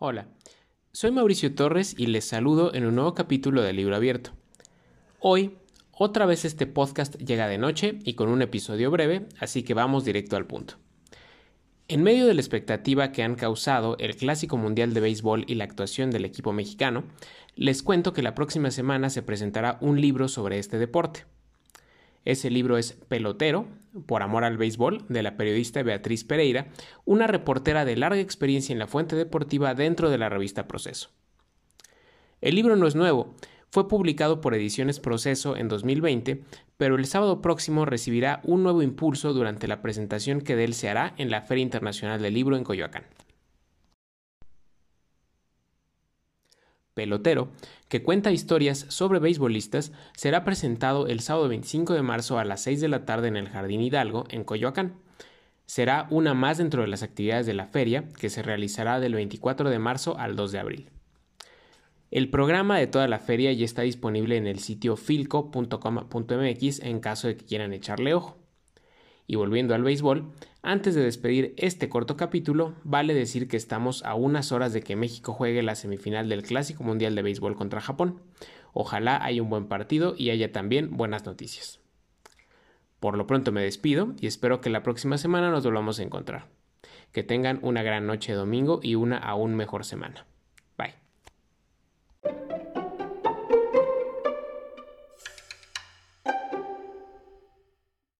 Hola, soy Mauricio Torres y les saludo en un nuevo capítulo de Libro Abierto. Hoy, otra vez este podcast llega de noche y con un episodio breve, así que vamos directo al punto. En medio de la expectativa que han causado el Clásico Mundial de Béisbol y la actuación del equipo mexicano, les cuento que la próxima semana se presentará un libro sobre este deporte. Ese libro es Pelotero, por amor al béisbol, de la periodista Beatriz Pereira, una reportera de larga experiencia en la fuente deportiva dentro de la revista Proceso. El libro no es nuevo, fue publicado por Ediciones Proceso en 2020, pero el sábado próximo recibirá un nuevo impulso durante la presentación que de él se hará en la Feria Internacional del Libro en Coyoacán. Pelotero, que cuenta historias sobre beisbolistas, será presentado el sábado 25 de marzo a las 6 de la tarde en el Jardín Hidalgo, en Coyoacán. Será una más dentro de las actividades de la feria, que se realizará del 24 de marzo al 2 de abril. El programa de toda la feria ya está disponible en el sitio filco.com.mx en caso de que quieran echarle ojo. Y volviendo al béisbol, antes de despedir este corto capítulo, vale decir que estamos a unas horas de que México juegue la semifinal del Clásico Mundial de Béisbol contra Japón. Ojalá haya un buen partido y haya también buenas noticias. Por lo pronto me despido y espero que la próxima semana nos volvamos a encontrar. Que tengan una gran noche de domingo y una aún mejor semana.